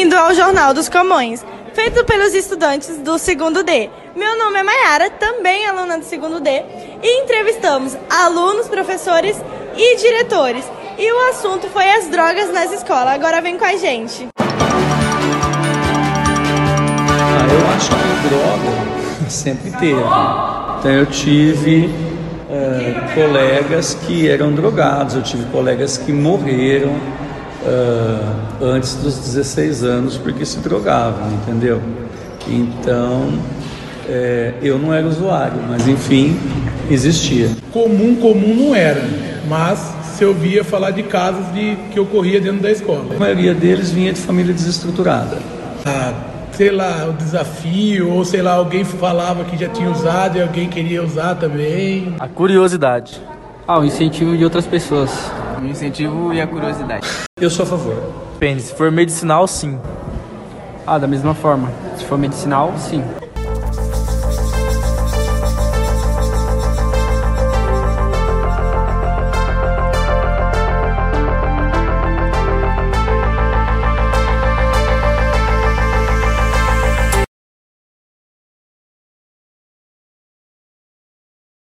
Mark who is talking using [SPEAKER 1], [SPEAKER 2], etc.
[SPEAKER 1] bem-vindo ao Jornal dos Camões, feito pelos estudantes do segundo D. Meu nome é Mayara, também aluna do segundo D, e entrevistamos alunos, professores e diretores. E o assunto foi as drogas nas escolas. Agora vem com a gente.
[SPEAKER 2] Ah, eu acho que droga sempre teve. Então eu tive eh, colegas que eram drogados, eu tive colegas que morreram eh, antes dos 16 anos porque se drogavam, entendeu? Então eh, eu não era usuário, mas enfim, existia.
[SPEAKER 3] Comum, comum não era, mas se ouvia falar de casos de, que ocorria dentro da escola.
[SPEAKER 2] A maioria deles vinha de família desestruturada.
[SPEAKER 3] Ah, sei lá, o desafio, ou sei lá, alguém falava que já tinha usado e alguém queria usar também.
[SPEAKER 4] A curiosidade.
[SPEAKER 5] Ah, o incentivo de outras pessoas.
[SPEAKER 6] O incentivo e a curiosidade.
[SPEAKER 2] Eu sou a favor.
[SPEAKER 4] Depende, se for medicinal, sim.
[SPEAKER 5] Ah, da mesma forma. Se for medicinal, sim.